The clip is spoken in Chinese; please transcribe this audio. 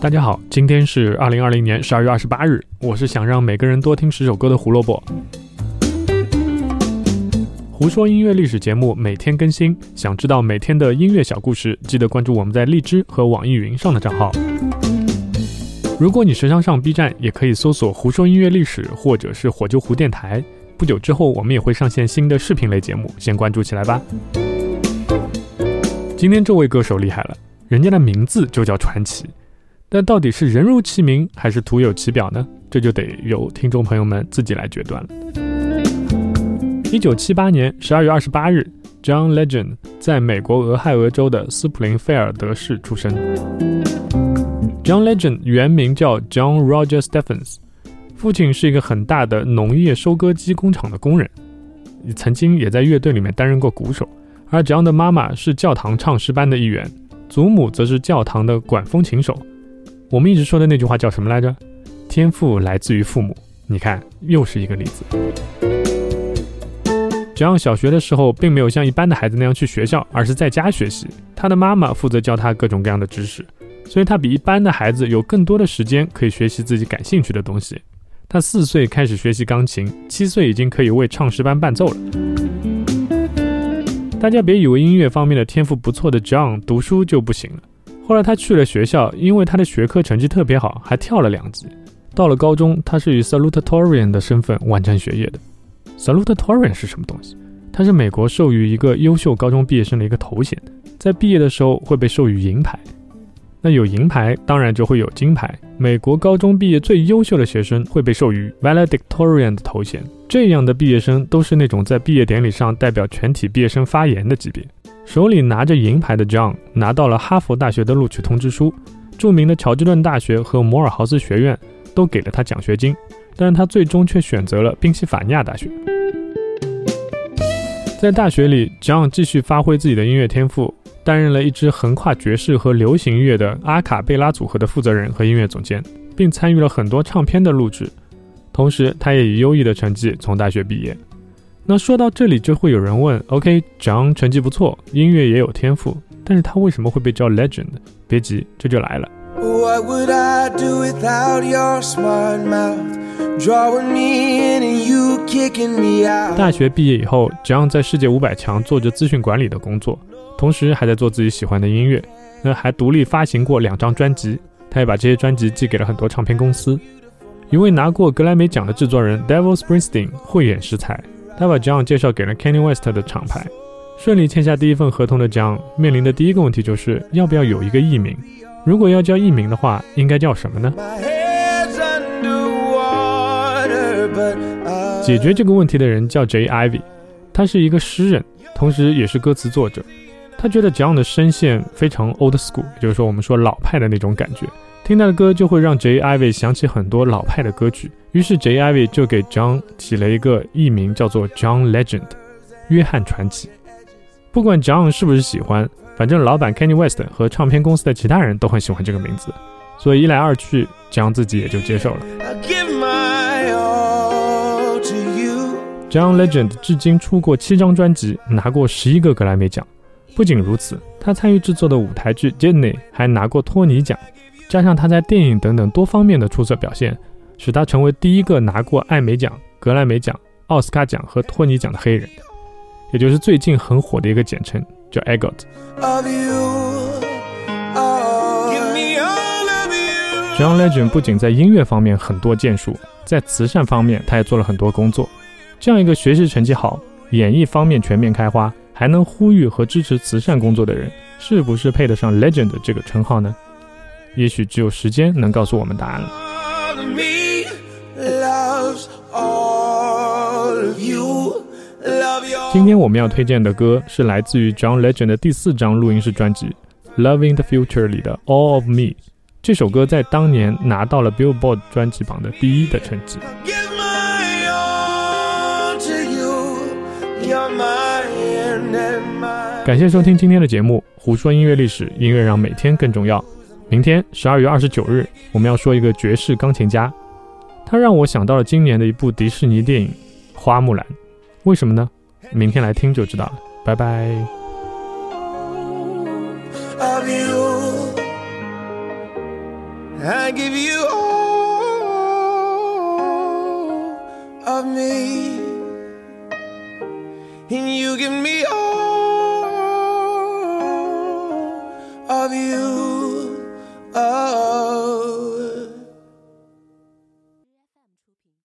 大家好，今天是二零二零年十二月二十八日。我是想让每个人多听十首歌的胡萝卜。胡说音乐历史节目每天更新，想知道每天的音乐小故事，记得关注我们在荔枝和网易云上的账号。如果你时常上 B 站，也可以搜索“胡说音乐历史”或者是“火救湖电台”。不久之后，我们也会上线新的视频类节目，先关注起来吧。今天这位歌手厉害了，人家的名字就叫传奇。但到底是人如其名还是徒有其表呢？这就得由听众朋友们自己来决断了。一九七八年十二月二十八日，John Legend 在美国俄亥俄州的斯普林菲尔德市出生。John Legend 原名叫 John Roger Stephens，父亲是一个很大的农业收割机工厂的工人，曾经也在乐队里面担任过鼓手。而 John 的妈妈是教堂唱诗班的一员，祖母则是教堂的管风琴手。我们一直说的那句话叫什么来着？天赋来自于父母。你看，又是一个例子。John 小学的时候，并没有像一般的孩子那样去学校，而是在家学习。他的妈妈负责教他各种各样的知识，所以他比一般的孩子有更多的时间可以学习自己感兴趣的东西。他四岁开始学习钢琴，七岁已经可以为唱诗班伴奏了。大家别以为音乐方面的天赋不错的 John 读书就不行了。后来他去了学校，因为他的学科成绩特别好，还跳了两级。到了高中，他是以 salutatorian 的身份完成学业的。salutatorian 是什么东西？它是美国授予一个优秀高中毕业生的一个头衔，在毕业的时候会被授予银牌。那有银牌，当然就会有金牌。美国高中毕业最优秀的学生会被授予 valedictorian 的头衔，这样的毕业生都是那种在毕业典礼上代表全体毕业生发言的级别。手里拿着银牌的 John 拿到了哈佛大学的录取通知书，著名的乔治顿大学和摩尔豪斯学院都给了他奖学金，但他最终却选择了宾夕法尼亚大学。在大学里，John 继续发挥自己的音乐天赋，担任了一支横跨爵士和流行乐的阿卡贝拉组合的负责人和音乐总监，并参与了很多唱片的录制。同时，他也以优异的成绩从大学毕业。那说到这里，就会有人问：OK，John 成绩不错，音乐也有天赋，但是他为什么会被叫 Legend？别急，这就来了。大学毕业以后，John 在世界五百强做着资讯管理的工作，同时还在做自己喜欢的音乐。那还独立发行过两张专辑，他也把这些专辑寄给了很多唱片公司。一位拿过格莱美奖的制作人 Devil Springsteen 慧眼识才。他把 John 介绍给了 Kanye West 的厂牌，顺利签下第一份合同的 John 面临的第一个问题就是要不要有一个艺名？如果要叫艺名的话，应该叫什么呢？解决这个问题的人叫 J. Ivy，他是一个诗人，同时也是歌词作者。他觉得 John 的声线非常 old school，也就是说我们说老派的那种感觉。听他的歌就会让 J. Ivy 想起很多老派的歌曲，于是 J. Ivy 就给 John 起了一个艺名，叫做 John Legend，约翰传奇。不管 John 是不是喜欢，反正老板 Kenny West 和唱片公司的其他人都很喜欢这个名字，所以一来二去，John 自己也就接受了。John Legend 至今出过七张专辑，拿过十一个格莱美奖。不仅如此，他参与制作的舞台剧《Jenny》还拿过托尼奖。加上他在电影等等多方面的出色表现，使他成为第一个拿过艾美奖、格莱美奖、奥斯卡奖和托尼奖的黑人，也就是最近很火的一个简称，叫 EGOT。John Legend 不仅在音乐方面很多建树，在慈善方面他也做了很多工作。这样一个学习成绩好、演艺方面全面开花，还能呼吁和支持慈善工作的人，是不是配得上 Legend 这个称号呢？也许只有时间能告诉我们答案了。今天我们要推荐的歌是来自于 John Legend 的第四张录音室专辑《Loving the Future》里的《All of Me》。这首歌在当年拿到了 Billboard 专辑榜的第一的成绩。感谢收听今天的节目，胡说音乐历史，音乐让每天更重要。明天十二月二十九日，我们要说一个爵士钢琴家，他让我想到了今年的一部迪士尼电影《花木兰》，为什么呢？明天来听就知道了。拜拜。I give you all